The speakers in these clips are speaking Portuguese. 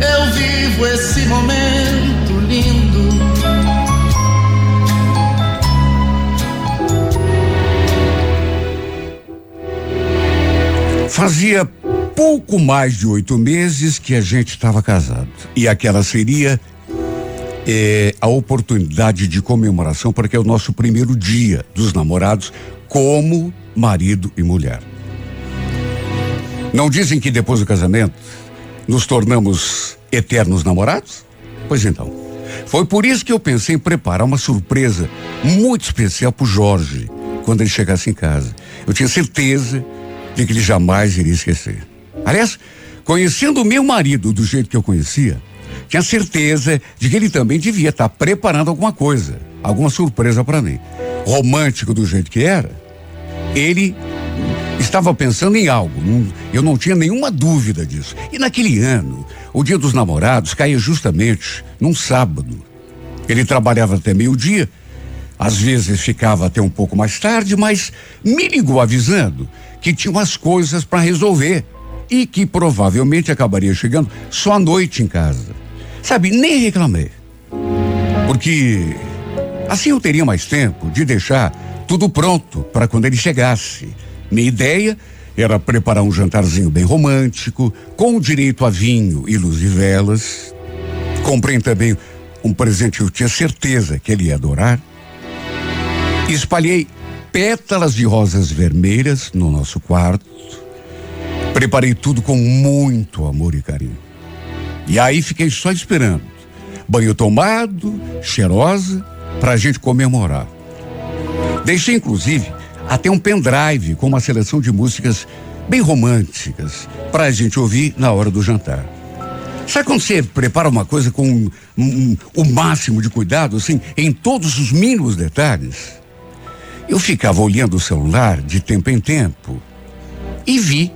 eu vivo esse momento lindo. Fazia pouco mais de oito meses que a gente estava casado. E aquela seria é, a oportunidade de comemoração, porque é o nosso primeiro dia dos namorados como marido e mulher. Não dizem que depois do casamento nos tornamos eternos namorados? Pois então. Foi por isso que eu pensei em preparar uma surpresa muito especial para o Jorge quando ele chegasse em casa. Eu tinha certeza de que ele jamais iria esquecer. Aliás, conhecendo o meu marido do jeito que eu conhecia, tinha certeza de que ele também devia estar preparando alguma coisa, alguma surpresa para mim. Romântico do jeito que era, ele estava pensando em algo. Eu não tinha nenhuma dúvida disso. E naquele ano, o Dia dos Namorados caía justamente num sábado. Ele trabalhava até meio-dia, às vezes ficava até um pouco mais tarde, mas me ligou avisando que tinha umas coisas para resolver e que provavelmente acabaria chegando só à noite em casa. Sabe, nem reclamei. Porque assim eu teria mais tempo de deixar tudo pronto para quando ele chegasse. Minha ideia era preparar um jantarzinho bem romântico, com direito a vinho e luz de velas. Comprei também um presente que eu tinha certeza que ele ia adorar. Espalhei pétalas de rosas vermelhas no nosso quarto. Preparei tudo com muito amor e carinho. E aí fiquei só esperando. Banho tomado, cheirosa, pra gente comemorar. Deixei inclusive até um pendrive com uma seleção de músicas bem românticas pra gente ouvir na hora do jantar. Sabe quando você prepara uma coisa com um, um, o máximo de cuidado, assim, em todos os mínimos detalhes? Eu ficava olhando o celular de tempo em tempo e vi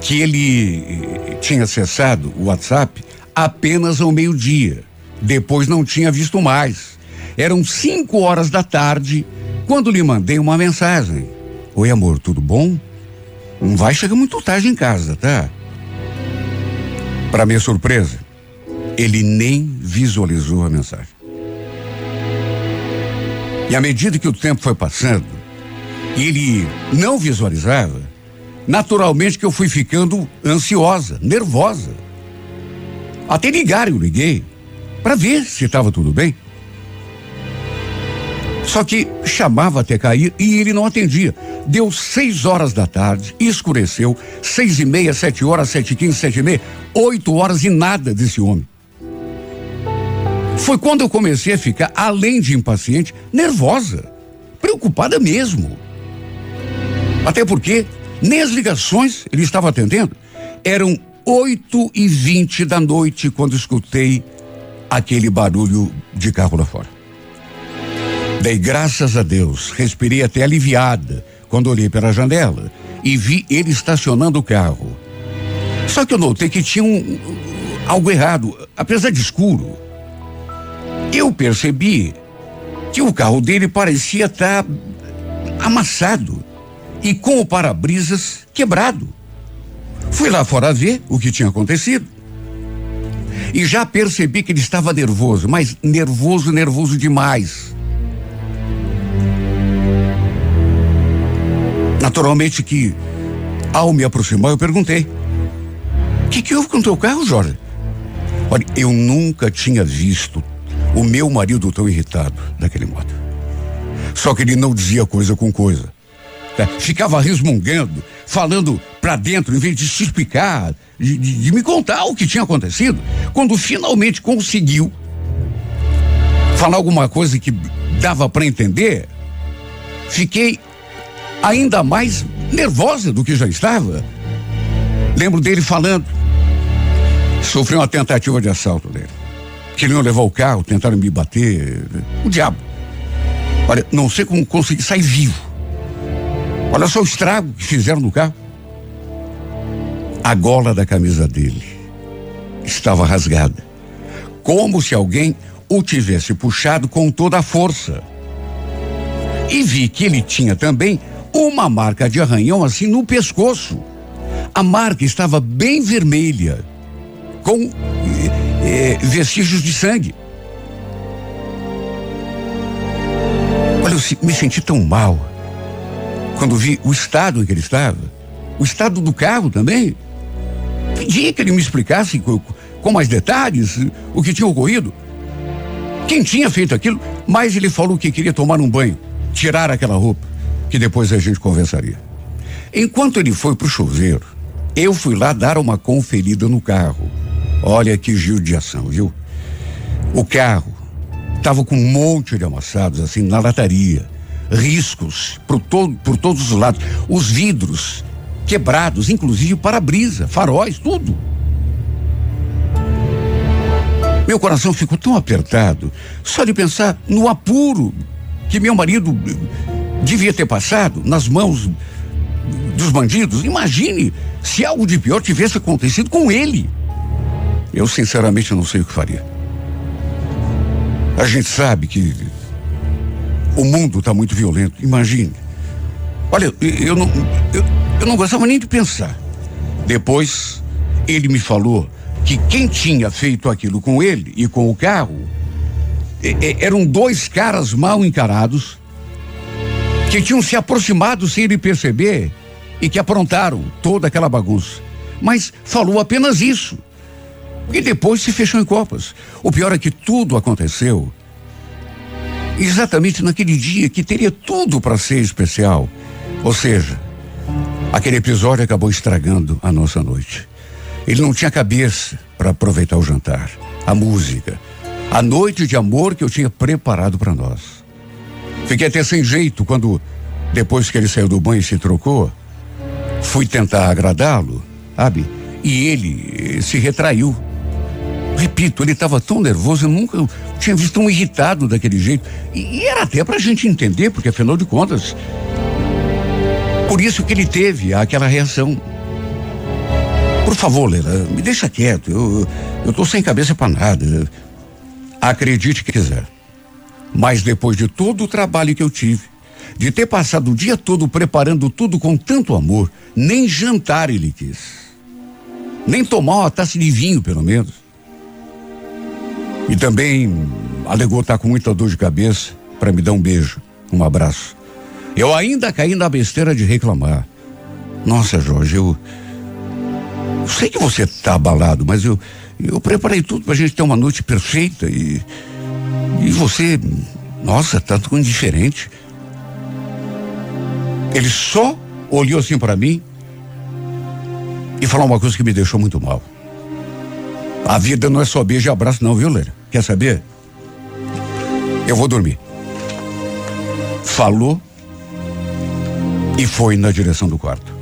que ele eh, tinha acessado o WhatsApp apenas ao meio-dia. Depois não tinha visto mais. Eram cinco horas da tarde quando lhe mandei uma mensagem. Oi, amor, tudo bom? Não vai chegar muito tarde em casa, tá? Para minha surpresa, ele nem visualizou a mensagem. E à medida que o tempo foi passando, ele não visualizava, naturalmente que eu fui ficando ansiosa, nervosa. Até ligar eu liguei para ver se estava tudo bem. Só que chamava até cair e ele não atendia. Deu seis horas da tarde, escureceu, seis e meia, sete horas, sete e quinze, sete e meia, oito horas e nada desse homem. Foi quando eu comecei a ficar, além de impaciente, nervosa, preocupada mesmo. Até porque nem as ligações ele estava atendendo. Eram oito e vinte da noite quando escutei aquele barulho de carro lá fora. Dei graças a Deus, respirei até aliviada quando olhei pela janela e vi ele estacionando o carro. Só que eu notei que tinha um, algo errado, apesar de escuro. Eu percebi que o carro dele parecia estar amassado e com o para-brisas quebrado. Fui lá fora ver o que tinha acontecido. E já percebi que ele estava nervoso, mas nervoso, nervoso demais. Naturalmente que, ao me aproximar, eu perguntei: O que, que houve com o teu carro, Jorge? Olha, eu nunca tinha visto o meu marido tão irritado daquele modo. Só que ele não dizia coisa com coisa. Né? Ficava resmungando, falando para dentro, em vez de se explicar, de, de, de me contar o que tinha acontecido. Quando finalmente conseguiu falar alguma coisa que dava para entender, fiquei ainda mais nervosa do que já estava. Lembro dele falando. Sofreu uma tentativa de assalto. Queriam levar o carro, tentaram me bater. O diabo. Olha, não sei como consegui sair vivo. Olha só o estrago que fizeram no carro. A gola da camisa dele estava rasgada. Como se alguém o tivesse puxado com toda a força. E vi que ele tinha também uma marca de arranhão assim no pescoço. A marca estava bem vermelha, com eh, eh, vestígios de sangue. Olha, eu me senti tão mal quando vi o estado em que ele estava, o estado do carro também. Pedi que ele me explicasse com, com mais detalhes o que tinha ocorrido. Quem tinha feito aquilo, mas ele falou que queria tomar um banho, tirar aquela roupa, que depois a gente conversaria. Enquanto ele foi pro chuveiro, eu fui lá dar uma conferida no carro. Olha que giro de ação, viu? O carro estava com um monte de amassados assim na lataria, riscos por, todo, por todos os lados, os vidros quebrados, inclusive para-brisa, faróis, tudo. Meu coração ficou tão apertado só de pensar no apuro que meu marido devia ter passado nas mãos dos bandidos. Imagine se algo de pior tivesse acontecido com ele. Eu sinceramente não sei o que faria. A gente sabe que o mundo está muito violento. Imagine. Olha, eu não, eu, eu não gostava nem de pensar. Depois, ele me falou que quem tinha feito aquilo com ele e com o carro eram dois caras mal encarados que tinham se aproximado sem ele perceber e que aprontaram toda aquela bagunça. Mas falou apenas isso. E depois se fechou em copas. O pior é que tudo aconteceu exatamente naquele dia que teria tudo para ser especial. Ou seja, aquele episódio acabou estragando a nossa noite. Ele não tinha cabeça para aproveitar o jantar, a música, a noite de amor que eu tinha preparado para nós. Fiquei até sem jeito quando, depois que ele saiu do banho e se trocou, fui tentar agradá-lo, sabe? E ele se retraiu. Repito, ele estava tão nervoso, eu nunca tinha visto um irritado daquele jeito. E, e era até para a gente entender, porque afinal de contas, por isso que ele teve aquela reação. Por favor, Leila, me deixa quieto. Eu, eu tô sem cabeça para nada. Acredite que quiser. Mas depois de todo o trabalho que eu tive, de ter passado o dia todo preparando tudo com tanto amor, nem jantar ele quis. Nem tomar uma taça de vinho, pelo menos. E também alegou estar tá com muita dor de cabeça para me dar um beijo, um abraço. Eu ainda caí na besteira de reclamar. Nossa, Jorge, eu sei que você está abalado, mas eu, eu preparei tudo para a gente ter uma noite perfeita e. E você, nossa, tá indiferente. Ele só olhou assim para mim e falou uma coisa que me deixou muito mal. A vida não é só beijo e abraço, não, viu, Leira? Quer saber? Eu vou dormir. Falou e foi na direção do quarto.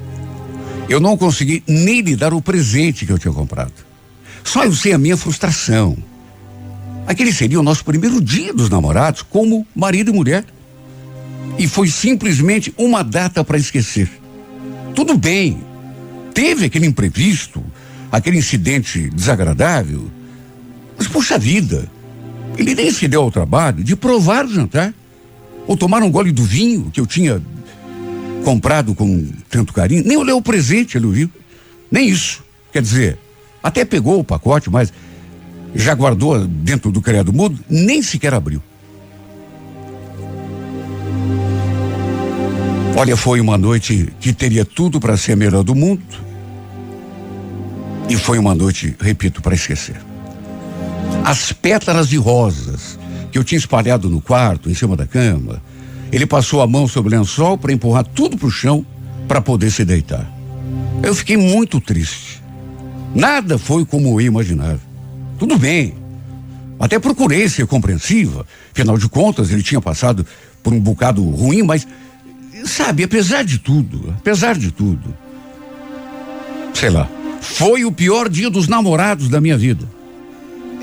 Eu não consegui nem lhe dar o presente que eu tinha comprado. Só eu sei a minha frustração. Aquele seria o nosso primeiro dia dos namorados como marido e mulher. E foi simplesmente uma data para esquecer. Tudo bem. Teve aquele imprevisto, aquele incidente desagradável. Mas, puxa vida, ele nem se deu ao trabalho de provar o jantar. Ou tomar um gole do vinho que eu tinha comprado com tanto carinho, nem olhou o presente, ele viu. Nem isso. Quer dizer, até pegou o pacote, mas já guardou dentro do criado mudo, nem sequer abriu. Olha, foi uma noite que teria tudo para ser a melhor do mundo. E foi uma noite, repito, para esquecer. As pétalas de rosas que eu tinha espalhado no quarto, em cima da cama, ele passou a mão sobre o lençol para empurrar tudo para o chão para poder se deitar. Eu fiquei muito triste. Nada foi como eu imaginava. Tudo bem. Até procurei ser compreensiva. Afinal de contas, ele tinha passado por um bocado ruim, mas, sabe, apesar de tudo, apesar de tudo, sei lá, foi o pior dia dos namorados da minha vida.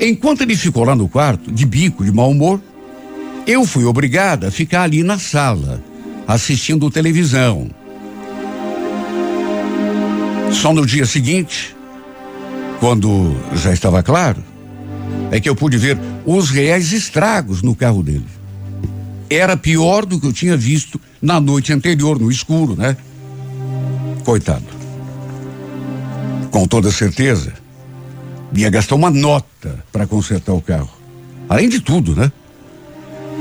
Enquanto ele ficou lá no quarto, de bico, de mau humor, eu fui obrigada a ficar ali na sala, assistindo televisão. Só no dia seguinte, quando já estava claro, é que eu pude ver os reais estragos no carro dele. Era pior do que eu tinha visto na noite anterior, no escuro, né? Coitado. Com toda certeza, ia gastar uma nota para consertar o carro. Além de tudo, né?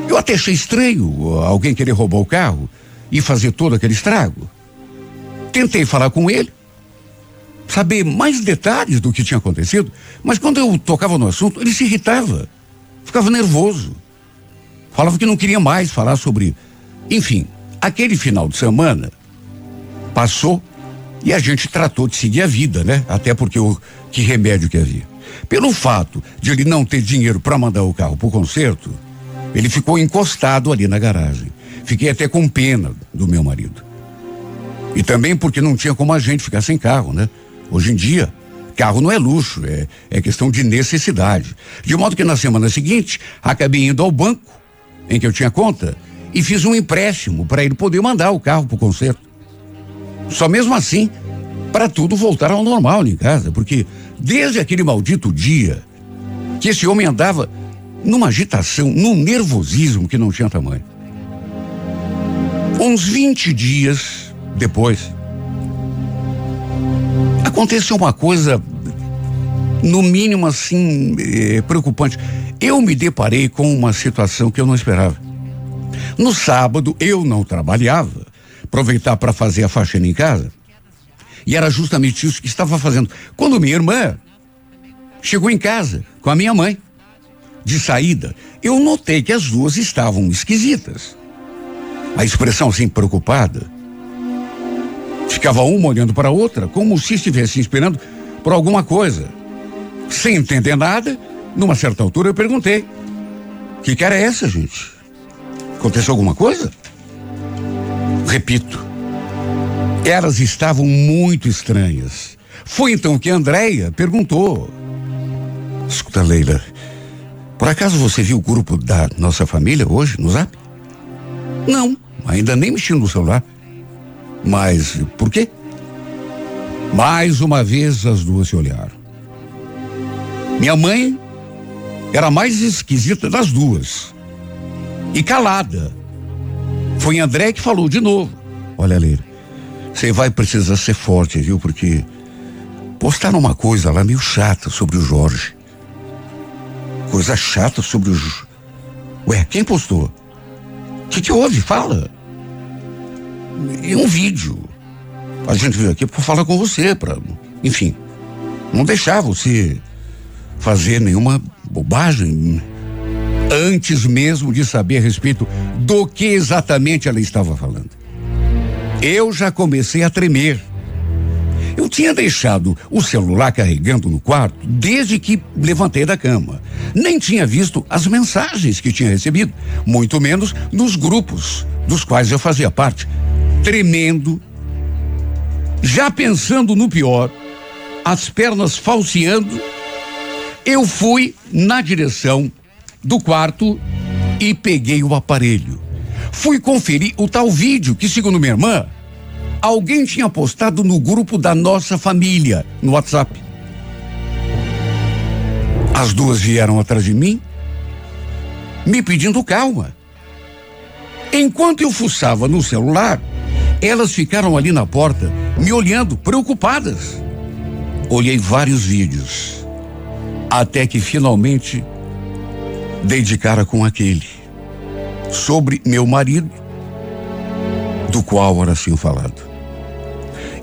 Eu até achei estranho alguém querer roubar o carro e fazer todo aquele estrago. Tentei falar com ele, saber mais detalhes do que tinha acontecido, mas quando eu tocava no assunto, ele se irritava, ficava nervoso. Falava que não queria mais falar sobre. Enfim, aquele final de semana passou e a gente tratou de seguir a vida, né? Até porque o que remédio que havia. Pelo fato de ele não ter dinheiro para mandar o carro para o conserto, ele ficou encostado ali na garagem. Fiquei até com pena do meu marido. E também porque não tinha como a gente ficar sem carro, né? Hoje em dia, carro não é luxo, é, é questão de necessidade. De modo que na semana seguinte, acabei indo ao banco em que eu tinha conta e fiz um empréstimo para ele poder mandar o carro para o conserto. Só mesmo assim, para tudo voltar ao normal em casa, porque desde aquele maldito dia que esse homem andava numa agitação, num nervosismo que não tinha tamanho. Uns 20 dias depois, aconteceu uma coisa, no mínimo assim, eh, preocupante. Eu me deparei com uma situação que eu não esperava. No sábado, eu não trabalhava, aproveitar para fazer a faxina em casa. E era justamente isso que estava fazendo. Quando minha irmã chegou em casa com a minha mãe, de saída, eu notei que as duas estavam esquisitas. A expressão assim preocupada. Ficava uma olhando para a outra, como se estivessem esperando por alguma coisa. Sem entender nada, numa certa altura eu perguntei: que cara é essa, gente? Aconteceu alguma coisa? Repito, elas estavam muito estranhas. Foi então que Andréia perguntou: Escuta, Leila, por acaso você viu o grupo da nossa família hoje no zap? Não, ainda nem mexi no celular. Mas por quê? Mais uma vez as duas se olharam. Minha mãe era a mais esquisita das duas. E calada. Foi André que falou de novo. Olha, Leira, você vai precisar ser forte, viu? Porque postaram uma coisa lá meio chata sobre o Jorge coisa chata sobre os. Ué, quem postou? O que, que houve? Fala. E um vídeo. A gente veio aqui para falar com você, para, enfim, não deixar você fazer nenhuma bobagem antes mesmo de saber a respeito do que exatamente ela estava falando. Eu já comecei a tremer. Eu tinha deixado o celular carregando no quarto desde que levantei da cama. Nem tinha visto as mensagens que tinha recebido, muito menos nos grupos dos quais eu fazia parte. Tremendo, já pensando no pior, as pernas falseando, eu fui na direção do quarto e peguei o aparelho. Fui conferir o tal vídeo que, segundo minha irmã, alguém tinha postado no grupo da nossa família, no WhatsApp. As duas vieram atrás de mim, me pedindo calma. Enquanto eu fuçava no celular, elas ficaram ali na porta, me olhando, preocupadas. Olhei vários vídeos, até que finalmente dei de cara com aquele, sobre meu marido, do qual era assim falado.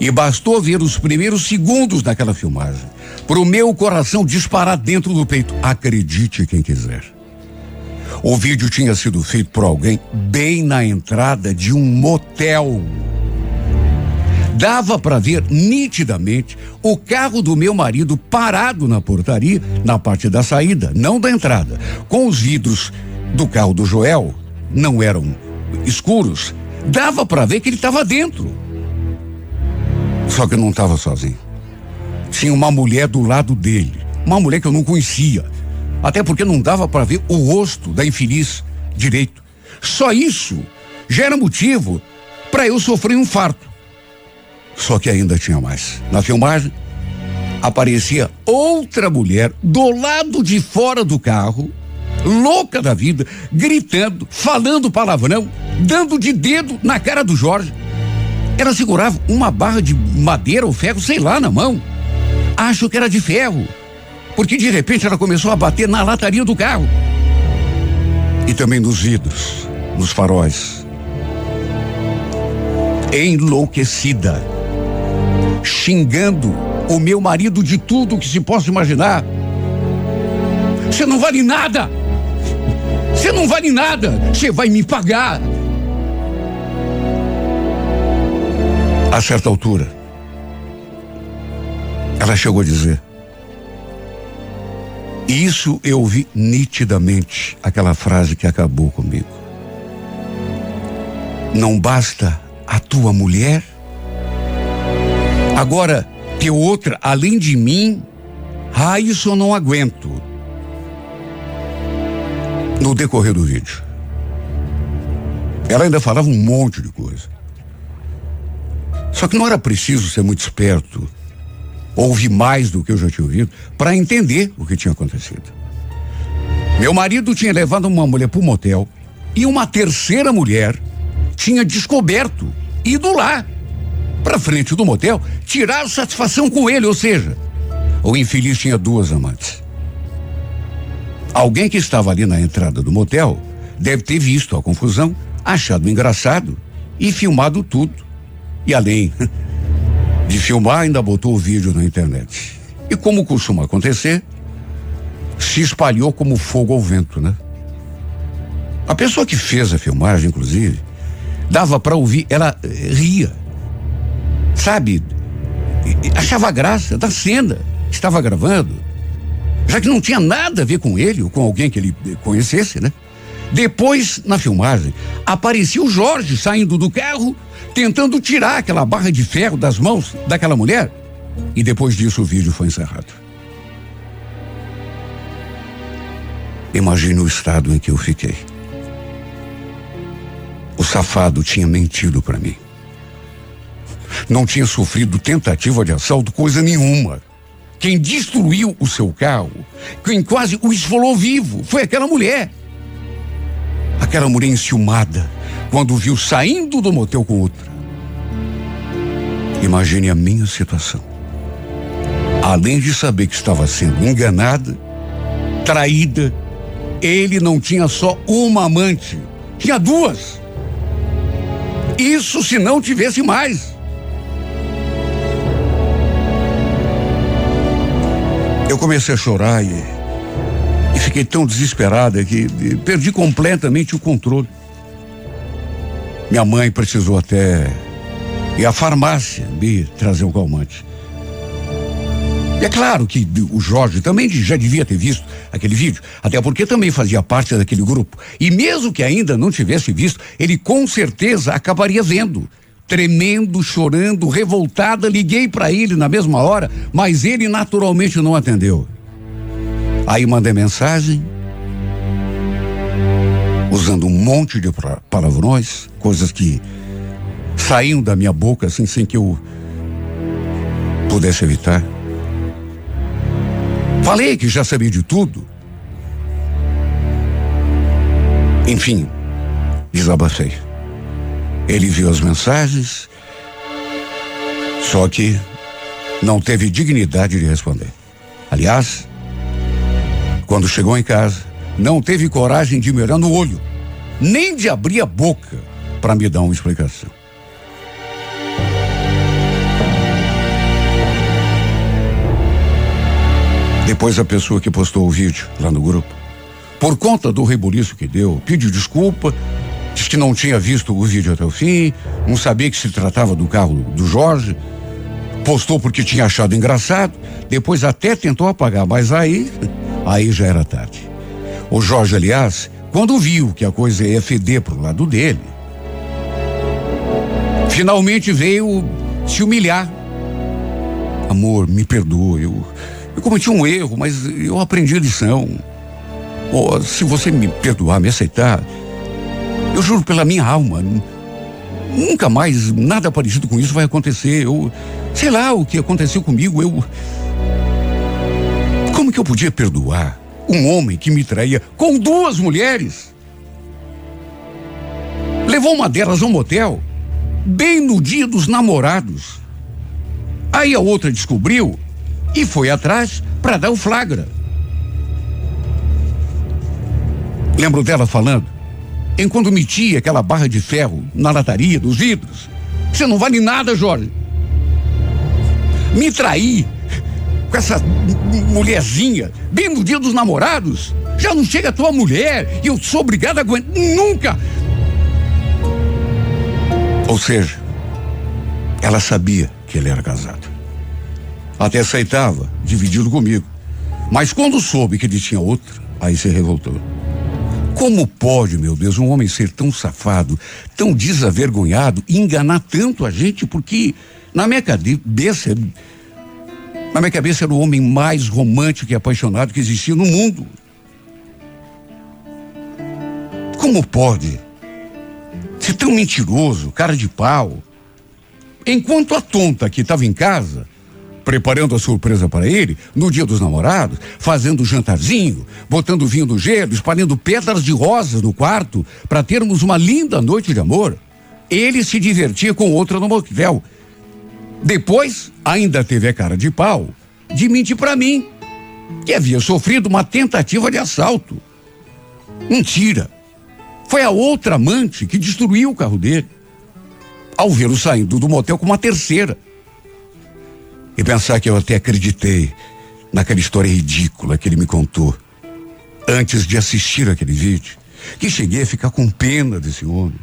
E bastou ver os primeiros segundos daquela filmagem para o meu coração disparar dentro do peito. Acredite quem quiser. O vídeo tinha sido feito por alguém bem na entrada de um motel. Dava para ver nitidamente o carro do meu marido parado na portaria, na parte da saída, não da entrada. Com os vidros do carro do Joel, não eram escuros, dava para ver que ele estava dentro. Só que eu não estava sozinho. Tinha uma mulher do lado dele. Uma mulher que eu não conhecia. Até porque não dava para ver o rosto da infeliz direito. Só isso já era motivo para eu sofrer um farto. Só que ainda tinha mais. Na filmagem, aparecia outra mulher do lado de fora do carro, louca da vida, gritando, falando palavrão, dando de dedo na cara do Jorge. Ela segurava uma barra de madeira ou ferro, sei lá, na mão. Acho que era de ferro. Porque de repente ela começou a bater na lataria do carro. E também nos vidros, nos faróis. Enlouquecida. Xingando o meu marido de tudo que se possa imaginar. Você não vale nada. Você não vale nada. Você vai me pagar. A certa altura, ela chegou a dizer: Isso eu ouvi nitidamente, aquela frase que acabou comigo. Não basta a tua mulher? Agora, ter outra além de mim? Ah, isso eu não aguento. No decorrer do vídeo, ela ainda falava um monte de coisa. Só que não era preciso ser muito esperto, ouvir mais do que eu já tinha ouvido, para entender o que tinha acontecido. Meu marido tinha levado uma mulher para o motel e uma terceira mulher tinha descoberto, ido lá, para frente do motel, tirar satisfação com ele, ou seja, o infeliz tinha duas amantes. Alguém que estava ali na entrada do motel deve ter visto a confusão, achado engraçado e filmado tudo. E além de filmar, ainda botou o vídeo na internet. E como costuma acontecer, se espalhou como fogo ao vento, né? A pessoa que fez a filmagem, inclusive, dava para ouvir, ela eh, ria. Sabe? Achava graça da cena que estava gravando. Já que não tinha nada a ver com ele ou com alguém que ele conhecesse, né? Depois, na filmagem, aparecia o Jorge saindo do carro tentando tirar aquela barra de ferro das mãos daquela mulher. E depois disso o vídeo foi encerrado. Imagine o estado em que eu fiquei. O safado tinha mentido para mim. Não tinha sofrido tentativa de assalto, coisa nenhuma. Quem destruiu o seu carro, quem quase o esfolou vivo, foi aquela mulher. Aquela mulher enciumada, quando viu saindo do motel com outra. Imagine a minha situação. Além de saber que estava sendo enganada, traída, ele não tinha só uma amante, tinha duas. Isso se não tivesse mais. Eu comecei a chorar e, e fiquei tão desesperada que perdi completamente o controle. Minha mãe precisou até ir à farmácia me trazer um calmante. E é claro que o Jorge também já devia ter visto aquele vídeo, até porque também fazia parte daquele grupo. E mesmo que ainda não tivesse visto, ele com certeza acabaria vendo. Tremendo, chorando, revoltada, liguei para ele na mesma hora, mas ele naturalmente não atendeu. Aí mandei mensagem, usando um monte de palavrões, coisas que saíam da minha boca assim sem que eu pudesse evitar. Falei que já sabia de tudo. Enfim, desabafei. Ele viu as mensagens, só que não teve dignidade de responder. Aliás, quando chegou em casa, não teve coragem de me olhar no olho, nem de abrir a boca para me dar uma explicação. Depois a pessoa que postou o vídeo lá no grupo, por conta do rebuliço que deu, pediu desculpa, disse que não tinha visto o vídeo até o fim, não sabia que se tratava do carro do Jorge, postou porque tinha achado engraçado, depois até tentou apagar, mas aí, aí já era tarde. O Jorge, aliás, quando viu que a coisa ia feder pro lado dele, finalmente veio se humilhar. Amor, me perdoa, eu, eu cometi um erro, mas eu aprendi a lição. Oh, se você me perdoar, me aceitar, eu juro pela minha alma, nunca mais nada parecido com isso vai acontecer. Eu sei lá o que aconteceu comigo, eu Como que eu podia perdoar um homem que me traía com duas mulheres? Levou uma delas a um motel, bem no dia dos namorados. Aí a outra descobriu e foi atrás para dar o flagra. Lembro dela falando, enquanto metia aquela barra de ferro na lataria dos vidros. Você não vale nada, Jorge. Me trair com essa mulherzinha, bem no dia dos namorados. Já não chega a tua mulher e eu sou obrigado a aguentar. Nunca! Ou seja, ela sabia que ele era casado. Até aceitava, dividido comigo. Mas quando soube que ele tinha outra, aí se revoltou. Como pode, meu Deus, um homem ser tão safado, tão desavergonhado enganar tanto a gente? Porque na minha cabeça, na minha cabeça era o homem mais romântico e apaixonado que existia no mundo. Como pode ser tão mentiroso, cara de pau? Enquanto a tonta que estava em casa preparando a surpresa para ele, no dia dos namorados, fazendo jantarzinho, botando vinho no gelo, espalhando pedras de rosas no quarto, para termos uma linda noite de amor. Ele se divertia com outra no motel. Depois, ainda teve a cara de pau de mentir para mim que havia sofrido uma tentativa de assalto. Mentira. Foi a outra amante que destruiu o carro dele. Ao vê-lo saindo do motel com uma terceira. E pensar que eu até acreditei naquela história ridícula que ele me contou antes de assistir aquele vídeo, que cheguei a ficar com pena desse homem.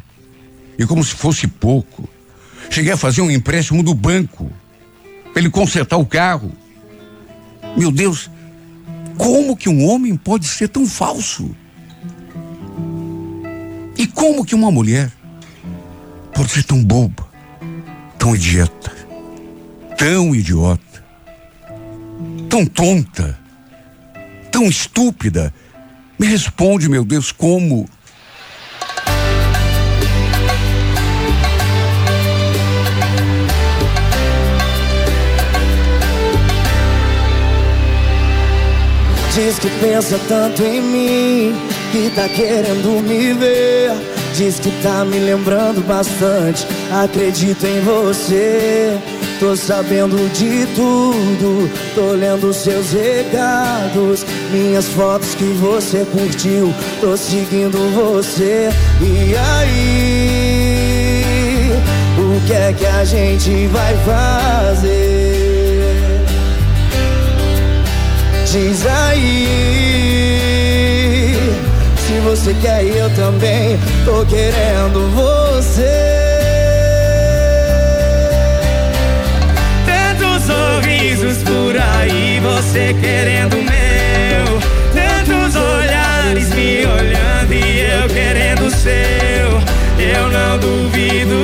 E como se fosse pouco, cheguei a fazer um empréstimo do banco para ele consertar o carro. Meu Deus, como que um homem pode ser tão falso? E como que uma mulher pode ser tão boba, tão idiota? tão idiota, tão tonta, tão estúpida. Me responde, meu Deus, como? Diz que pensa tanto em mim, que tá querendo me ver. Diz que tá me lembrando bastante. Acredito em você. Tô sabendo de tudo, tô lendo seus recados, minhas fotos que você curtiu, tô seguindo você. E aí, o que é que a gente vai fazer? Diz aí, se você quer eu também, tô querendo você. sorrisos por aí, você querendo o meu. Tantos olhares me olhando e eu querendo o seu. Eu não duvido,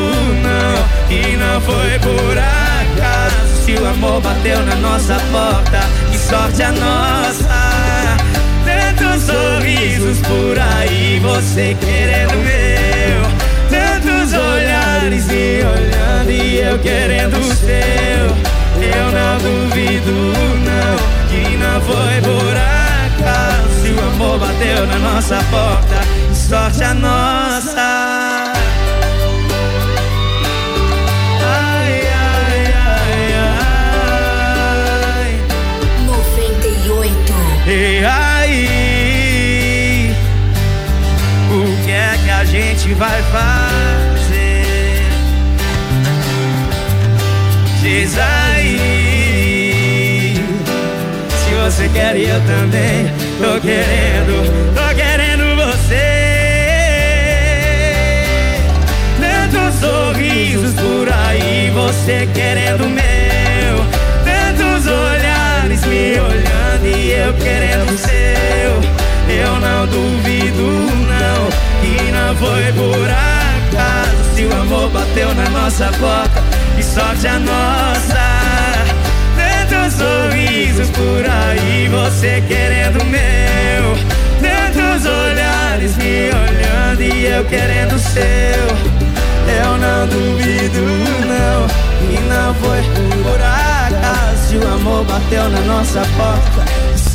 não, que não foi por acaso. Se o amor bateu na nossa porta, que sorte a nossa. Tantos sorrisos por aí, você querendo meu. Tantos olhares me olhando e eu querendo o seu. Eu não duvido, não, que não foi por acaso. Se o amor bateu na nossa porta, sorte a nossa. E aí, o que é que a gente vai fazer? Diz aí, se você quer e eu também tô querendo, tô querendo você. Tantos sorrisos por aí, você querendo o eu querendo seu. Eu não duvido, não, que não foi por acaso. Se o amor bateu na nossa porta, que sorte a nossa. Tantos sorrisos por aí, você querendo meu. Tantos olhares me olhando e eu querendo seu. Eu não duvido, não. E não foi por acaso. O amor bateu na nossa porta.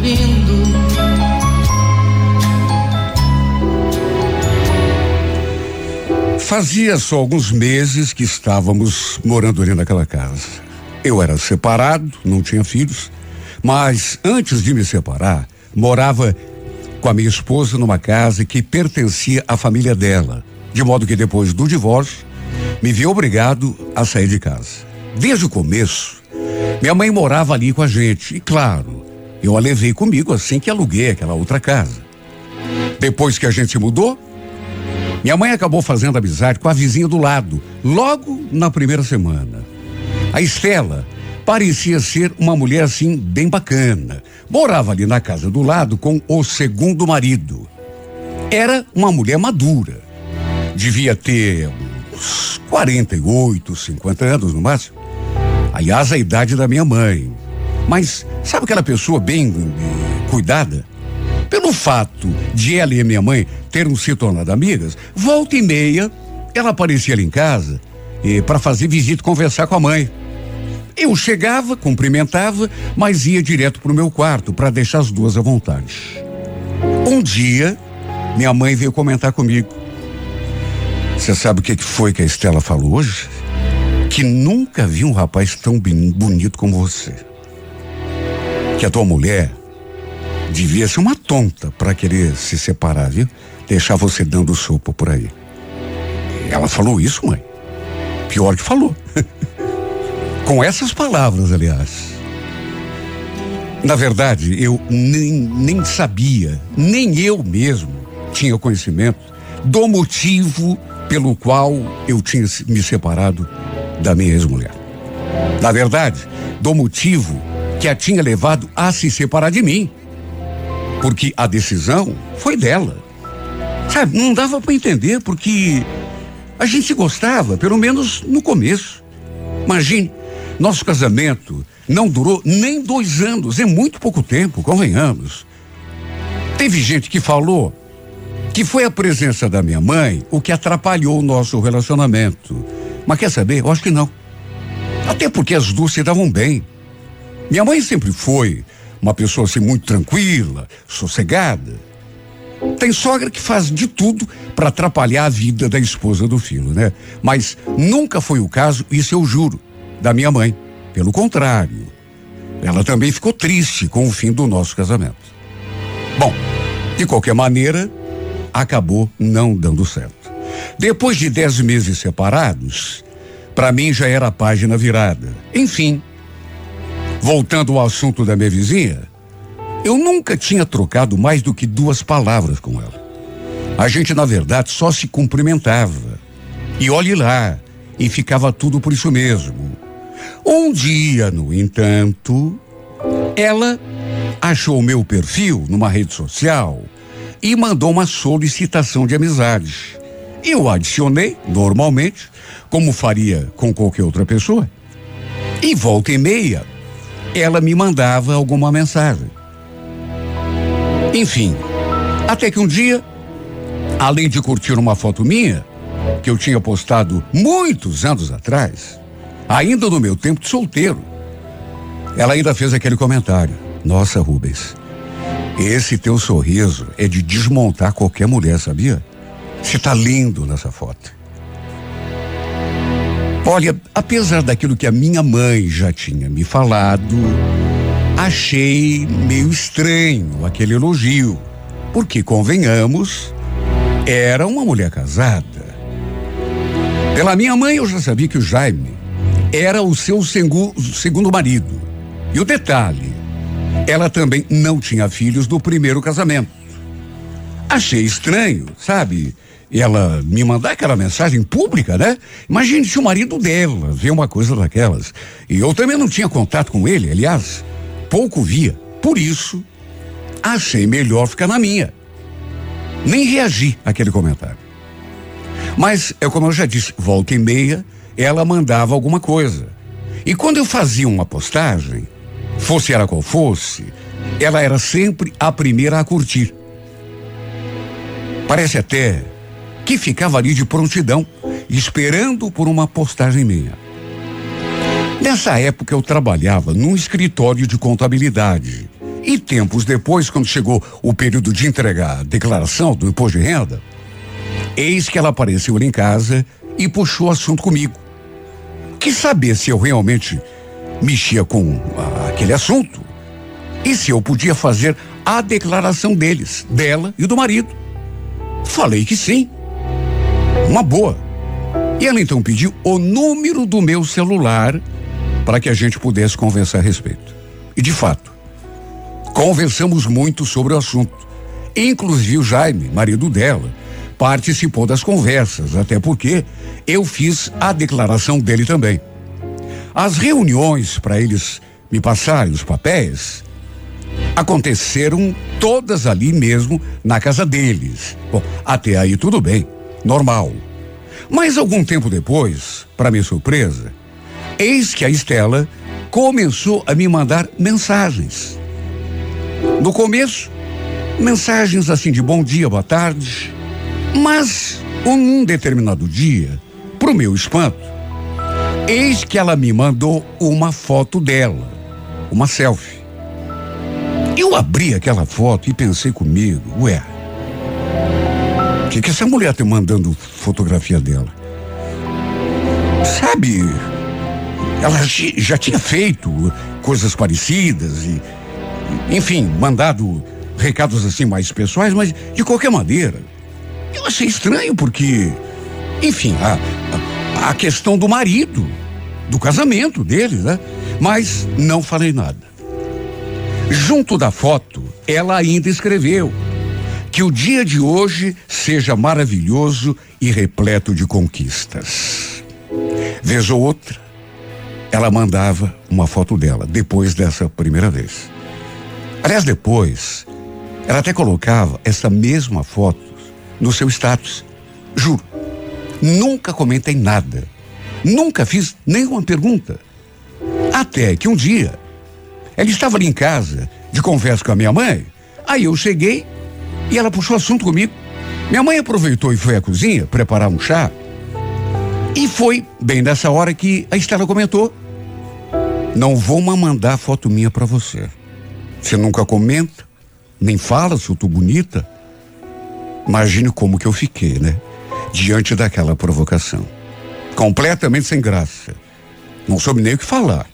lindo. Fazia só alguns meses que estávamos morando ali naquela casa. Eu era separado, não tinha filhos, mas antes de me separar, morava com a minha esposa numa casa que pertencia à família dela, de modo que depois do divórcio, me vi obrigado a sair de casa. Desde o começo, minha mãe morava ali com a gente, e claro, eu a levei comigo assim que aluguei aquela outra casa. Depois que a gente mudou, minha mãe acabou fazendo amizade com a vizinha do lado, logo na primeira semana. A Estela parecia ser uma mulher assim bem bacana. Morava ali na casa do lado com o segundo marido. Era uma mulher madura. Devia ter uns 48, 50 anos no máximo. Aliás, a idade da minha mãe. Mas sabe aquela pessoa bem eh, cuidada? Pelo fato de ela e minha mãe terem se tornado amigas, volta e meia ela aparecia ali em casa eh, para fazer visita conversar com a mãe. Eu chegava, cumprimentava, mas ia direto para o meu quarto para deixar as duas à vontade. Um dia, minha mãe veio comentar comigo. Você sabe o que foi que a Estela falou hoje? Que nunca vi um rapaz tão bonito como você que a tua mulher devia ser uma tonta para querer se separar, viu? Deixar você dando sopa por aí. Ela falou isso, mãe. Pior que falou. Com essas palavras, aliás. Na verdade, eu nem, nem sabia, nem eu mesmo tinha conhecimento do motivo pelo qual eu tinha me separado da minha ex-mulher. Na verdade, do motivo que a tinha levado a se separar de mim. Porque a decisão foi dela. Sabe, não dava para entender porque a gente gostava, pelo menos no começo. Imagine, nosso casamento não durou nem dois anos, é muito pouco tempo, convenhamos. Teve gente que falou que foi a presença da minha mãe o que atrapalhou o nosso relacionamento. Mas quer saber? Eu acho que não. Até porque as duas se davam bem. Minha mãe sempre foi uma pessoa assim muito tranquila, sossegada. Tem sogra que faz de tudo para atrapalhar a vida da esposa do filho, né? Mas nunca foi o caso, isso eu juro, da minha mãe. Pelo contrário, ela também ficou triste com o fim do nosso casamento. Bom, de qualquer maneira, acabou não dando certo. Depois de dez meses separados, para mim já era a página virada. Enfim, Voltando ao assunto da minha vizinha, eu nunca tinha trocado mais do que duas palavras com ela. A gente, na verdade, só se cumprimentava. E olhe lá, e ficava tudo por isso mesmo. Um dia, no entanto, ela achou o meu perfil numa rede social e mandou uma solicitação de amizade. Eu adicionei, normalmente, como faria com qualquer outra pessoa. E volta e meia, ela me mandava alguma mensagem. Enfim, até que um dia, além de curtir uma foto minha, que eu tinha postado muitos anos atrás, ainda no meu tempo de solteiro, ela ainda fez aquele comentário: Nossa, Rubens, Esse teu sorriso é de desmontar qualquer mulher, sabia? Você tá lindo nessa foto. Olha, apesar daquilo que a minha mãe já tinha me falado, achei meio estranho aquele elogio. Porque, convenhamos, era uma mulher casada. Pela minha mãe, eu já sabia que o Jaime era o seu segundo marido. E o detalhe, ela também não tinha filhos do primeiro casamento. Achei estranho, sabe? Ela me mandar aquela mensagem pública, né? Imagine se o marido dela vê uma coisa daquelas. E eu também não tinha contato com ele, aliás, pouco via. Por isso, achei melhor ficar na minha. Nem reagi àquele comentário. Mas, é como eu já disse, volta e meia, ela mandava alguma coisa. E quando eu fazia uma postagem, fosse ela qual fosse, ela era sempre a primeira a curtir. Parece até que ficava ali de prontidão, esperando por uma postagem minha. Nessa época eu trabalhava num escritório de contabilidade. E tempos depois, quando chegou o período de entregar a declaração do imposto de renda, eis que ela apareceu ali em casa e puxou o assunto comigo. Quis saber se eu realmente mexia com ah, aquele assunto e se eu podia fazer a declaração deles, dela e do marido. Falei que sim. Uma boa. E ela então pediu o número do meu celular para que a gente pudesse conversar a respeito. E de fato, conversamos muito sobre o assunto. Inclusive o Jaime, marido dela, participou das conversas, até porque eu fiz a declaração dele também. As reuniões para eles me passarem os papéis aconteceram todas ali mesmo na casa deles. Bom, até aí tudo bem, normal. Mas algum tempo depois, para minha surpresa, eis que a Estela começou a me mandar mensagens. No começo, mensagens assim de bom dia, boa tarde. Mas, um determinado dia, pro meu espanto, Eis que ela me mandou uma foto dela, uma selfie. Eu abri aquela foto e pensei comigo, ué, o que, que essa mulher tá mandando fotografia dela? Sabe, ela já tinha feito coisas parecidas e, enfim, mandado recados assim mais pessoais, mas de qualquer maneira, eu achei estranho porque, enfim, a, a, a questão do marido do casamento deles, né? Mas não falei nada. Junto da foto, ela ainda escreveu que o dia de hoje seja maravilhoso e repleto de conquistas. Vez ou outra, ela mandava uma foto dela depois dessa primeira vez. Aliás, depois, ela até colocava essa mesma foto no seu status. Juro, nunca comentei nada Nunca fiz nenhuma pergunta. Até que um dia, ela estava ali em casa, de conversa com a minha mãe. Aí eu cheguei e ela puxou assunto comigo. Minha mãe aproveitou e foi à cozinha preparar um chá. E foi bem nessa hora que a Estela comentou: Não vou mandar foto minha para você. Você nunca comenta, nem fala se eu tô bonita. Imagine como que eu fiquei, né? Diante daquela provocação completamente sem graça. Não soube nem o que falar.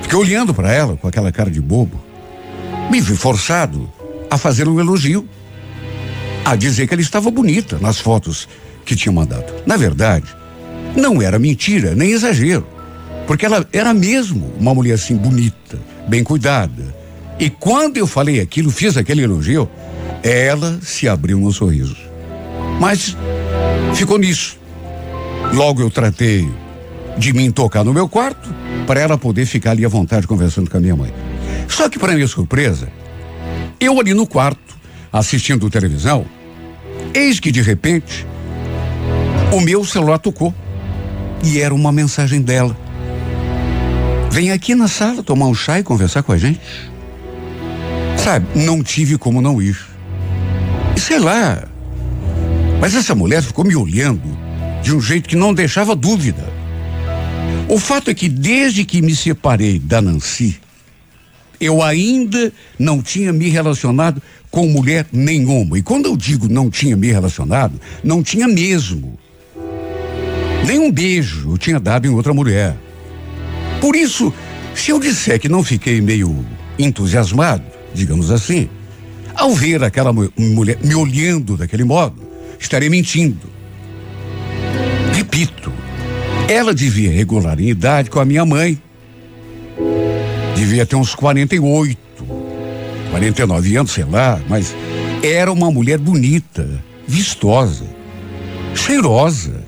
Fiquei olhando para ela com aquela cara de bobo. Me vi forçado a fazer um elogio. A dizer que ela estava bonita nas fotos que tinha mandado. Na verdade, não era mentira, nem exagero. Porque ela era mesmo uma mulher assim bonita, bem cuidada. E quando eu falei aquilo, fiz aquele elogio, ela se abriu no sorriso. Mas ficou nisso. Logo eu tratei de me tocar no meu quarto para ela poder ficar ali à vontade conversando com a minha mãe. Só que para minha surpresa, eu ali no quarto, assistindo televisão, eis que de repente o meu celular tocou e era uma mensagem dela. Vem aqui na sala tomar um chá e conversar com a gente. Sabe, não tive como não ir. E sei lá. Mas essa mulher ficou me olhando de um jeito que não deixava dúvida. O fato é que desde que me separei da Nancy, Eu ainda não tinha me relacionado com mulher nenhuma. E quando eu digo não tinha me relacionado, não tinha mesmo. Nem um beijo eu tinha dado em outra mulher. Por isso, se eu disser que não fiquei meio entusiasmado, digamos assim, ao ver aquela mulher me olhando daquele modo, estarei mentindo. Repito, ela devia regular em idade com a minha mãe. Devia ter uns 48, 49 anos, sei lá, mas era uma mulher bonita, vistosa, cheirosa.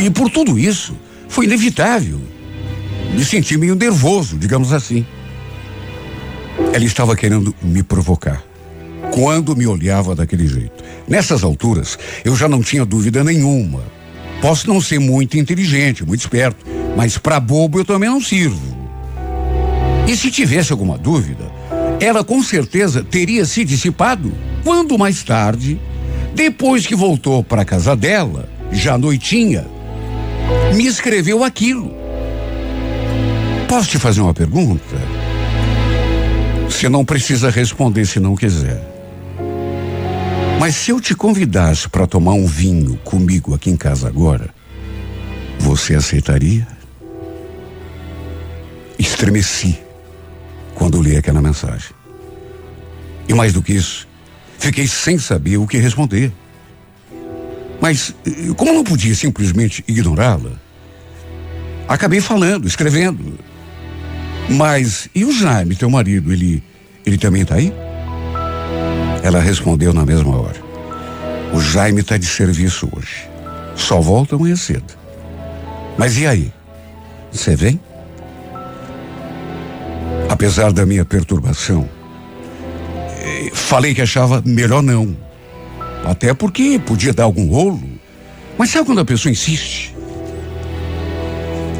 E por tudo isso, foi inevitável. Me senti meio nervoso, digamos assim. Ela estava querendo me provocar. Quando me olhava daquele jeito. Nessas alturas, eu já não tinha dúvida nenhuma. Posso não ser muito inteligente, muito esperto, mas para bobo eu também não sirvo. E se tivesse alguma dúvida, ela com certeza teria se dissipado quando mais tarde, depois que voltou para casa dela, já noitinha, me escreveu aquilo. Posso te fazer uma pergunta? Você não precisa responder se não quiser. Mas se eu te convidasse para tomar um vinho comigo aqui em casa agora, você aceitaria? Estremeci quando li aquela mensagem. E mais do que isso, fiquei sem saber o que responder. Mas, eh, como não podia simplesmente ignorá-la, acabei falando, escrevendo. Mas, e o Jaime, teu marido, ele, ele também está aí? Ela respondeu na mesma hora. O Jaime está de serviço hoje. Só volta amanhã cedo. Mas e aí? Você vem? Apesar da minha perturbação, eh, falei que achava melhor não. Até porque podia dar algum rolo. Mas sabe quando a pessoa insiste?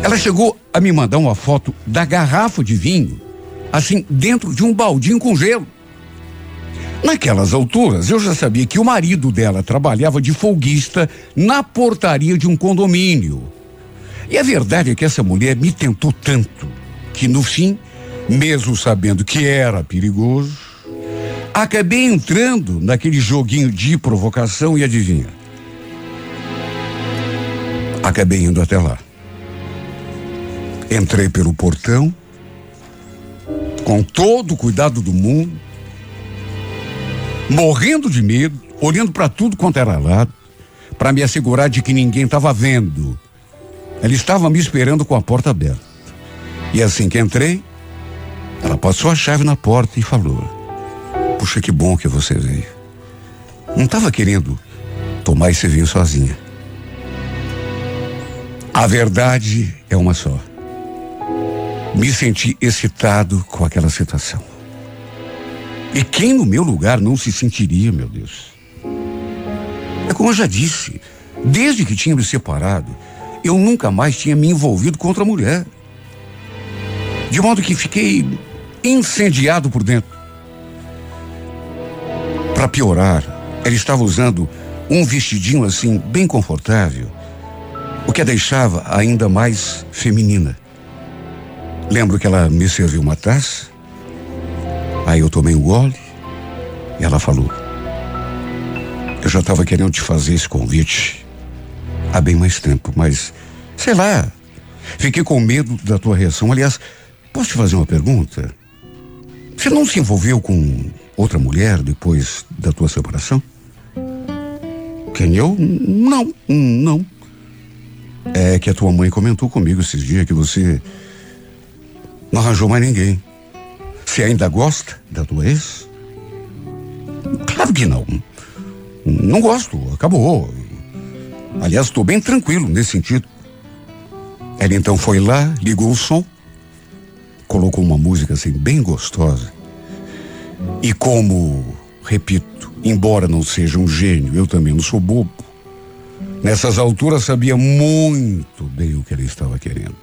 Ela chegou a me mandar uma foto da garrafa de vinho, assim, dentro de um baldinho com gelo. Naquelas alturas, eu já sabia que o marido dela trabalhava de folguista na portaria de um condomínio. E a verdade é que essa mulher me tentou tanto que, no fim, mesmo sabendo que era perigoso, acabei entrando naquele joguinho de provocação e adivinha. Acabei indo até lá. Entrei pelo portão, com todo o cuidado do mundo, morrendo de medo, olhando para tudo quanto era lado, para me assegurar de que ninguém estava vendo. Ela estava me esperando com a porta aberta. E assim que entrei, ela passou a chave na porta e falou: Puxa, que bom que você veio. Não estava querendo tomar esse vinho sozinha. A verdade é uma só. Me senti excitado com aquela situação. E quem no meu lugar não se sentiria, meu Deus? É como eu já disse, desde que tinha me separado, eu nunca mais tinha me envolvido com outra mulher. De modo que fiquei incendiado por dentro. Para piorar, ela estava usando um vestidinho assim, bem confortável, o que a deixava ainda mais feminina. Lembro que ela me serviu uma taça, aí eu tomei um gole e ela falou: Eu já estava querendo te fazer esse convite há bem mais tempo, mas sei lá, fiquei com medo da tua reação. Aliás, posso te fazer uma pergunta? Você não se envolveu com outra mulher depois da tua separação? Quem eu? Não, não. É que a tua mãe comentou comigo esses dias que você não arranjou mais ninguém. Você ainda gosta da tua ex? Claro que não. Não gosto, acabou. Aliás, estou bem tranquilo nesse sentido. Ela então foi lá, ligou o som colocou uma música assim bem gostosa. E como, repito, embora não seja um gênio, eu também não sou bobo. Nessas alturas sabia muito bem o que ele estava querendo.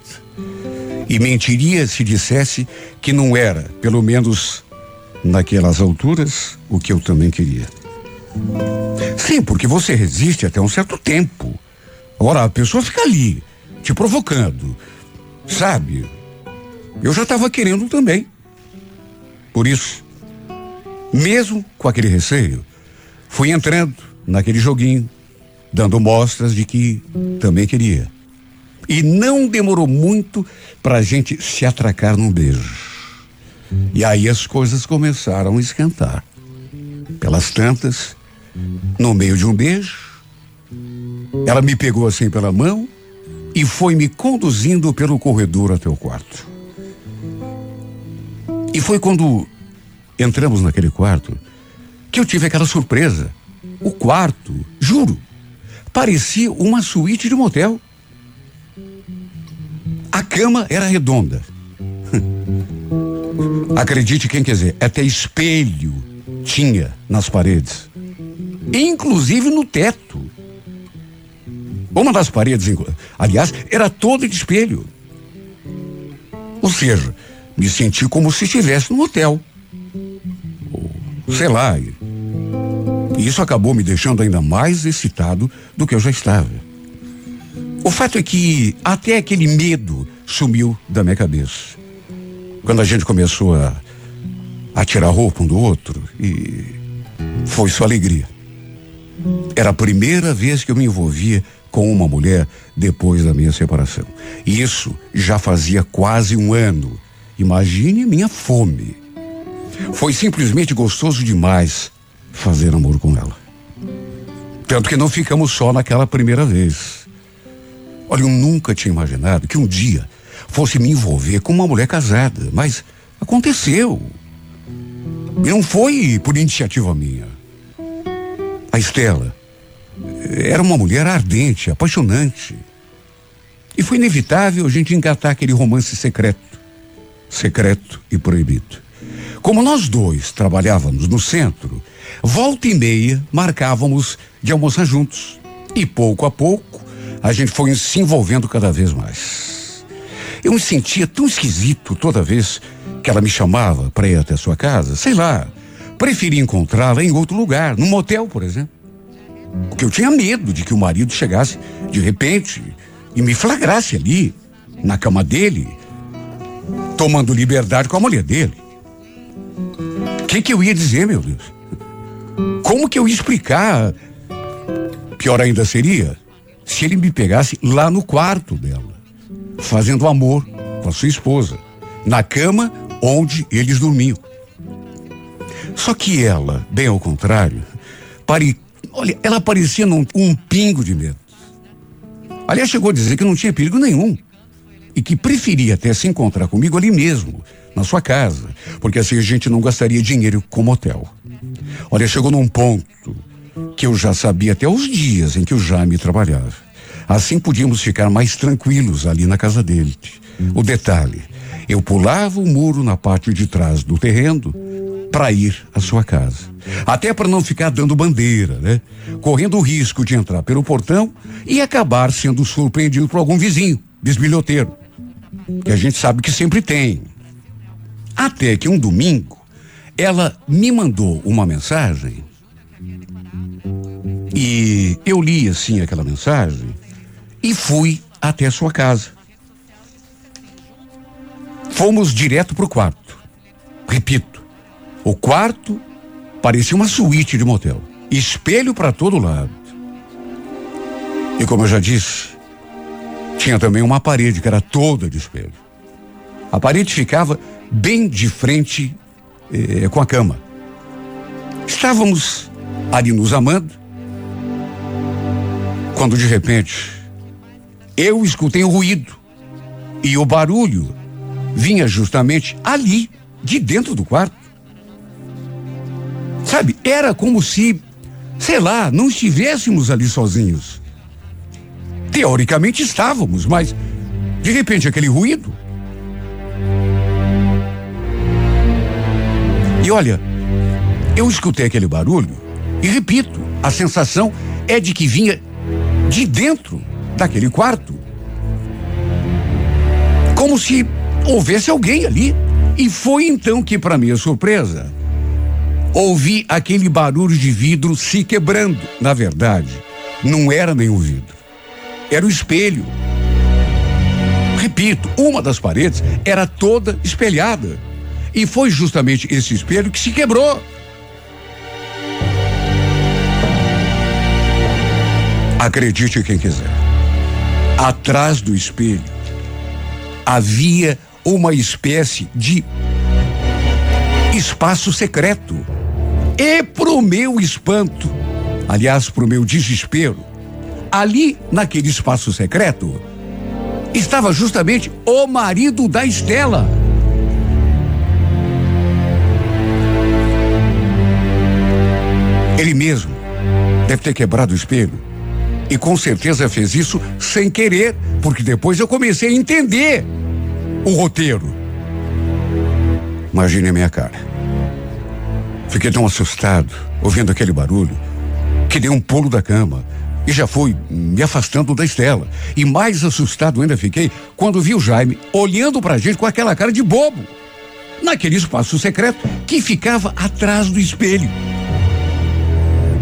E mentiria se dissesse que não era, pelo menos naquelas alturas, o que eu também queria. Sim, porque você resiste até um certo tempo. Agora a pessoa fica ali, te provocando. Sabe? Eu já estava querendo também. Por isso, mesmo com aquele receio, fui entrando naquele joguinho, dando mostras de que também queria. E não demorou muito para a gente se atracar num beijo. E aí as coisas começaram a esquentar. Pelas tantas, no meio de um beijo, ela me pegou assim pela mão e foi me conduzindo pelo corredor até o quarto. E foi quando entramos naquele quarto que eu tive aquela surpresa. O quarto, juro, parecia uma suíte de motel. A cama era redonda. Acredite quem quiser, até espelho tinha nas paredes. Inclusive no teto. Uma das paredes, aliás, era toda de espelho. Ou seja, me senti como se estivesse no hotel. Sei lá. E isso acabou me deixando ainda mais excitado do que eu já estava. O fato é que até aquele medo sumiu da minha cabeça. Quando a gente começou a, a tirar roupa um do outro e foi só alegria. Era a primeira vez que eu me envolvia com uma mulher depois da minha separação. E isso já fazia quase um ano. Imagine minha fome. Foi simplesmente gostoso demais fazer amor com ela. Tanto que não ficamos só naquela primeira vez. Olha, eu nunca tinha imaginado que um dia fosse me envolver com uma mulher casada, mas aconteceu. E não foi por iniciativa minha. A Estela era uma mulher ardente, apaixonante. E foi inevitável a gente engatar aquele romance secreto. Secreto e proibido. Como nós dois trabalhávamos no centro, volta e meia marcávamos de almoçar juntos. E pouco a pouco a gente foi se envolvendo cada vez mais. Eu me sentia tão esquisito toda vez que ela me chamava para ir até sua casa. Sei lá, preferia encontrá-la em outro lugar, num motel, por exemplo. Porque eu tinha medo de que o marido chegasse de repente e me flagrasse ali, na cama dele, tomando liberdade com a mulher dele. O que, que eu ia dizer, meu Deus? Como que eu ia explicar? Pior ainda seria se ele me pegasse lá no quarto dela, fazendo amor com a sua esposa, na cama onde eles dormiam. Só que ela, bem ao contrário, pare... olha, ela parecia num, um pingo de medo. Aliás, chegou a dizer que não tinha perigo nenhum e que preferia até se encontrar comigo ali mesmo, na sua casa, porque assim a gente não gastaria dinheiro com motel. Olha, chegou num ponto que eu já sabia até os dias em que o Jaime trabalhava. Assim podíamos ficar mais tranquilos ali na casa dele. O detalhe, eu pulava o muro na parte de trás do terreno para ir à sua casa. Até para não ficar dando bandeira, né? Correndo o risco de entrar pelo portão e acabar sendo surpreendido por algum vizinho, bisbilhoteiro. Que a gente sabe que sempre tem. Até que um domingo, ela me mandou uma mensagem e eu li assim aquela mensagem e fui até a sua casa. Fomos direto para o quarto. Repito, o quarto parecia uma suíte de motel. Espelho para todo lado. E como eu já disse, tinha também uma parede que era toda de espelho. A parede ficava bem de frente eh, com a cama. Estávamos ali nos amando, quando de repente eu escutei um ruído e o barulho vinha justamente ali, de dentro do quarto. Sabe, era como se, sei lá, não estivéssemos ali sozinhos. Teoricamente estávamos, mas de repente aquele ruído E olha, eu escutei aquele barulho e repito, a sensação é de que vinha de dentro daquele quarto. Como se houvesse alguém ali. E foi então que, para minha surpresa, ouvi aquele barulho de vidro se quebrando. Na verdade, não era nenhum vidro, era o espelho. Repito, uma das paredes era toda espelhada. E foi justamente esse espelho que se quebrou. Acredite quem quiser. Atrás do espelho havia uma espécie de espaço secreto. E pro meu espanto, aliás, pro meu desespero, ali naquele espaço secreto estava justamente o marido da Estela. Ele mesmo deve ter quebrado o espelho. E com certeza fez isso sem querer, porque depois eu comecei a entender o roteiro. Imagine a minha cara. Fiquei tão assustado, ouvindo aquele barulho, que dei um pulo da cama e já fui me afastando da Estela. E mais assustado ainda fiquei quando vi o Jaime olhando pra gente com aquela cara de bobo. Naquele espaço secreto que ficava atrás do espelho.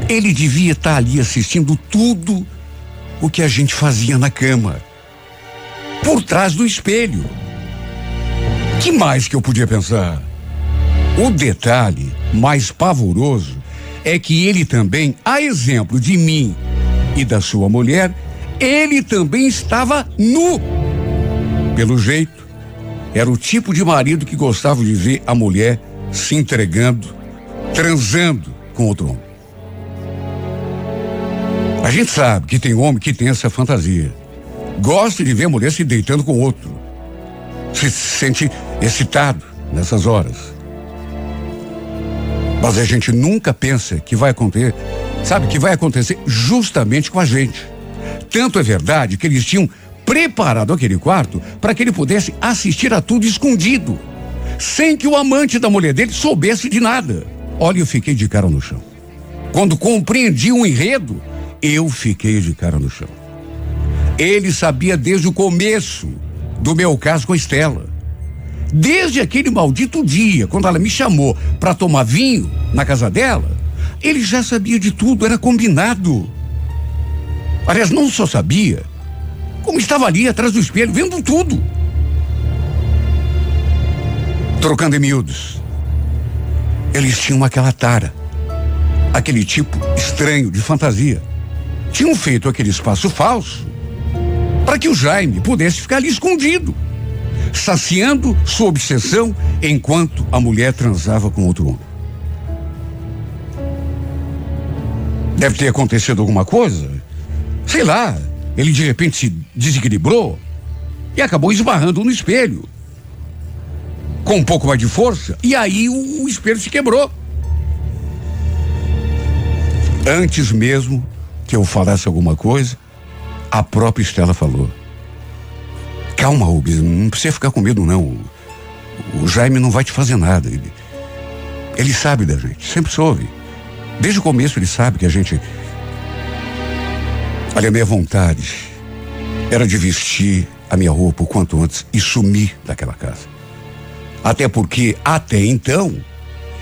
Ele devia estar ali assistindo tudo o que a gente fazia na cama. Por trás do espelho. Que mais que eu podia pensar? O detalhe mais pavoroso é que ele também, a exemplo de mim e da sua mulher, ele também estava nu. Pelo jeito, era o tipo de marido que gostava de ver a mulher se entregando, transando com outro homem. A gente sabe que tem homem que tem essa fantasia. Gosta de ver a mulher se deitando com outro. Se sente excitado nessas horas. Mas a gente nunca pensa que vai acontecer, sabe, que vai acontecer justamente com a gente. Tanto é verdade que eles tinham preparado aquele quarto para que ele pudesse assistir a tudo escondido, sem que o amante da mulher dele soubesse de nada. Olha, eu fiquei de cara no chão. Quando compreendi o enredo, eu fiquei de cara no chão. Ele sabia desde o começo do meu caso com a Estela. Desde aquele maldito dia, quando ela me chamou para tomar vinho na casa dela, ele já sabia de tudo, era combinado. Aliás, não só sabia, como estava ali atrás do espelho, vendo tudo. Trocando em miúdos. Eles tinham aquela tara, aquele tipo estranho de fantasia. Tinham feito aquele espaço falso para que o Jaime pudesse ficar ali escondido saciando sua obsessão enquanto a mulher transava com outro homem. Deve ter acontecido alguma coisa. Sei lá, ele de repente se desequilibrou e acabou esbarrando no espelho. Com um pouco mais de força, e aí o, o espelho se quebrou. Antes mesmo que eu falasse alguma coisa, a própria Estela falou. Calma, Rubens, não precisa ficar com medo, não. O, Jaime não vai te fazer nada. Ele, ele sabe da gente, sempre soube. Desde o começo ele sabe que a gente. Olha, a minha vontade era de vestir a minha roupa o quanto antes e sumir daquela casa. Até porque, até então,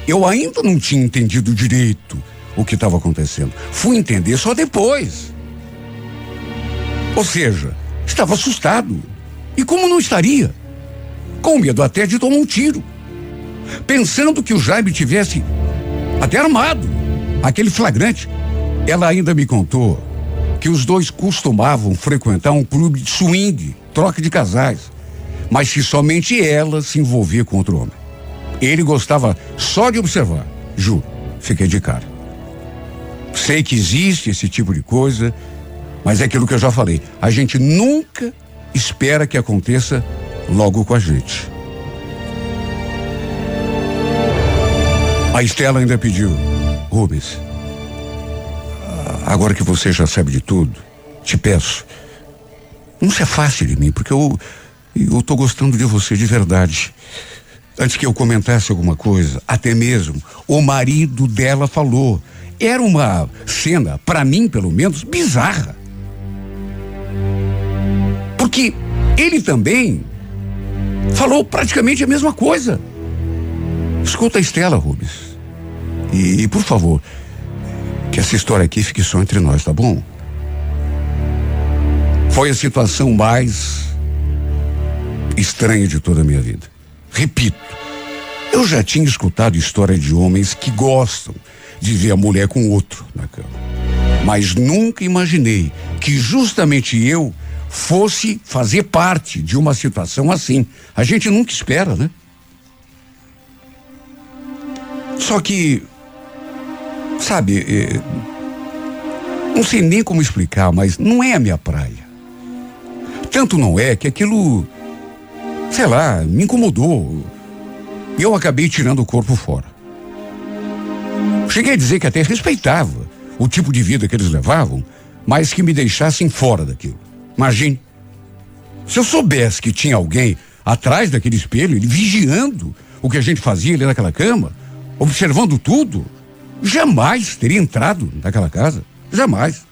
eu ainda não tinha entendido direito o que estava acontecendo. Fui entender só depois. Ou seja, estava assustado. E como não estaria? Com medo até de tomar um tiro. Pensando que o Jaime tivesse até armado aquele flagrante. Ela ainda me contou que os dois costumavam frequentar um clube de swing, troca de casais, mas que somente ela se envolvia com outro homem. Ele gostava só de observar, juro, fiquei de cara. Sei que existe esse tipo de coisa, mas é aquilo que eu já falei. A gente nunca espera que aconteça logo com a gente. A Estela ainda pediu, Rubens, agora que você já sabe de tudo, te peço, não se afaste de mim, porque eu eu tô gostando de você de verdade. Antes que eu comentasse alguma coisa, até mesmo o marido dela falou. Era uma cena, para mim pelo menos, bizarra. Porque ele também falou praticamente a mesma coisa. Escuta a Estela, Rubens. E, e, por favor, que essa história aqui fique só entre nós, tá bom? Foi a situação mais estranha de toda a minha vida. Repito, Eu já tinha escutado história de homens que gostam de ver a mulher com outro na cama. Mas nunca imaginei que justamente eu fosse fazer parte de uma situação assim. A gente nunca espera, né? Só que, sabe, eh, não sei nem como explicar, mas não é a minha praia. Tanto não é que aquilo, sei lá, me incomodou. E eu acabei tirando o corpo fora. Cheguei a dizer que até respeitava o tipo de vida que eles levavam, mas que me deixassem fora daquilo. Imagine. Se eu soubesse que tinha alguém atrás daquele espelho, ele vigiando o que a gente fazia ali naquela cama, observando tudo, jamais teria entrado naquela casa. Jamais.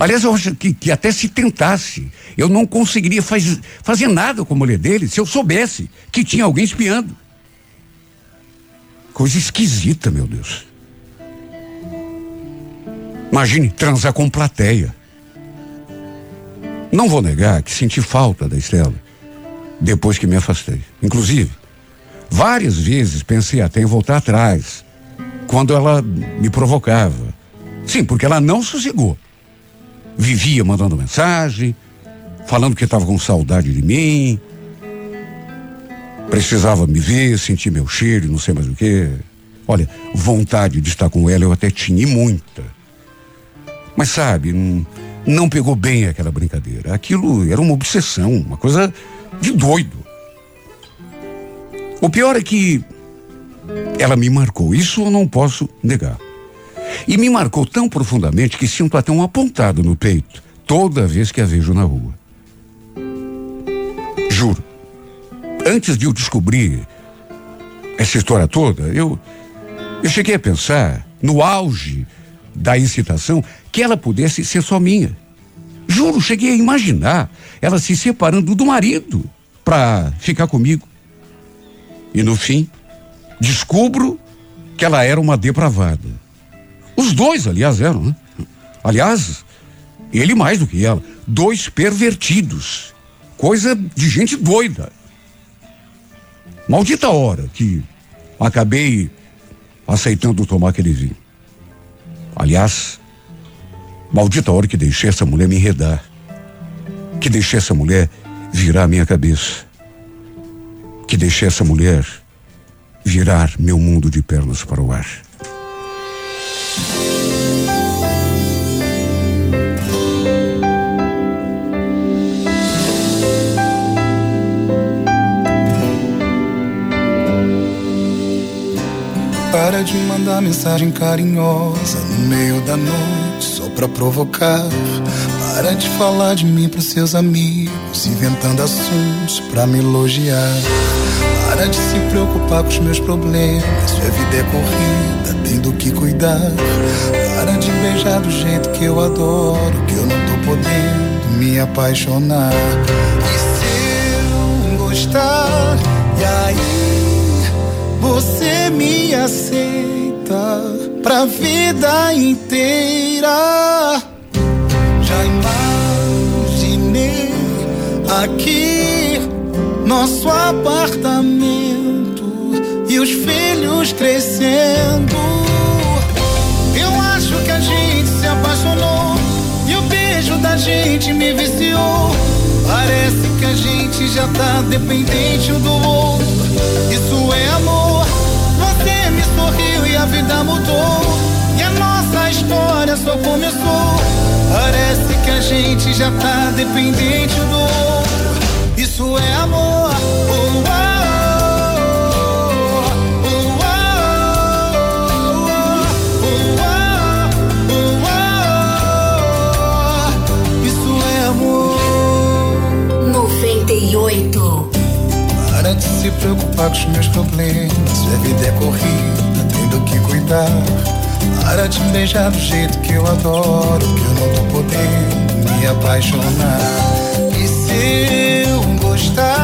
Aliás, eu acho que, que até se tentasse, eu não conseguiria faz, fazer nada com a mulher dele se eu soubesse que tinha alguém espiando. Coisa esquisita, meu Deus. Imagine transar com plateia. Não vou negar que senti falta da Estela depois que me afastei. Inclusive, várias vezes pensei até em voltar atrás quando ela me provocava. Sim, porque ela não sossegou. Vivia mandando mensagem, falando que estava com saudade de mim. Precisava me ver, sentir meu cheiro, não sei mais o que. Olha, vontade de estar com ela eu até tinha, e muita. Mas sabe, não, não pegou bem aquela brincadeira. Aquilo era uma obsessão, uma coisa de doido. O pior é que ela me marcou, isso eu não posso negar. E me marcou tão profundamente que sinto até um apontado no peito toda vez que a vejo na rua. Juro. Antes de eu descobrir essa história toda, eu, eu cheguei a pensar, no auge da excitação, que ela pudesse ser só minha. Juro, cheguei a imaginar ela se separando do marido para ficar comigo. E no fim, descubro que ela era uma depravada. Os dois, aliás, eram, né? Aliás, ele mais do que ela. Dois pervertidos. Coisa de gente doida. Maldita hora que acabei aceitando tomar aquele vinho. Aliás, maldita hora que deixei essa mulher me enredar. Que deixei essa mulher virar minha cabeça. Que deixei essa mulher virar meu mundo de pernas para o ar. Para de mandar mensagem carinhosa no meio da noite pra provocar. Para de falar de mim pros seus amigos, inventando assuntos pra me elogiar. Para de se preocupar com os meus problemas, sua vida é corrida, tem do que cuidar. Para de beijar do jeito que eu adoro, que eu não tô podendo me apaixonar. E se eu gostar, e aí você me aceita pra vida inteira. Já imaginei aqui nosso apartamento e os filhos crescendo. Eu acho que a gente se apaixonou e o beijo da gente me viciou. Parece que a gente já tá dependente do outro. Isso é amor. A vida mudou. E a nossa história só começou. Parece que a gente já tá dependente um do outro. Isso é amor. Oh, oh, oh, oh, oh, oh, Isso é amor. 98. Para de se preocupar com os meus problemas. Sua vida é corrida, que cuidar. Para me beijar do jeito que eu adoro, que eu não tô podendo me apaixonar. E se eu gostar,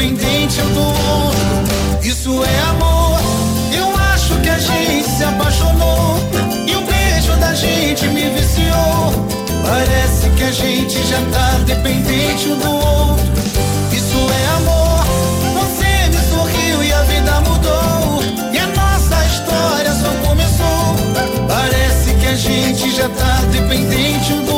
independente eu do outro. Isso é amor. Eu acho que a gente se apaixonou. E o beijo da gente me viciou. Parece que a gente já tá dependente um do outro. Isso é amor. Você me sorriu e a vida mudou. E a nossa história só começou. Parece que a gente já tá dependente um do outro.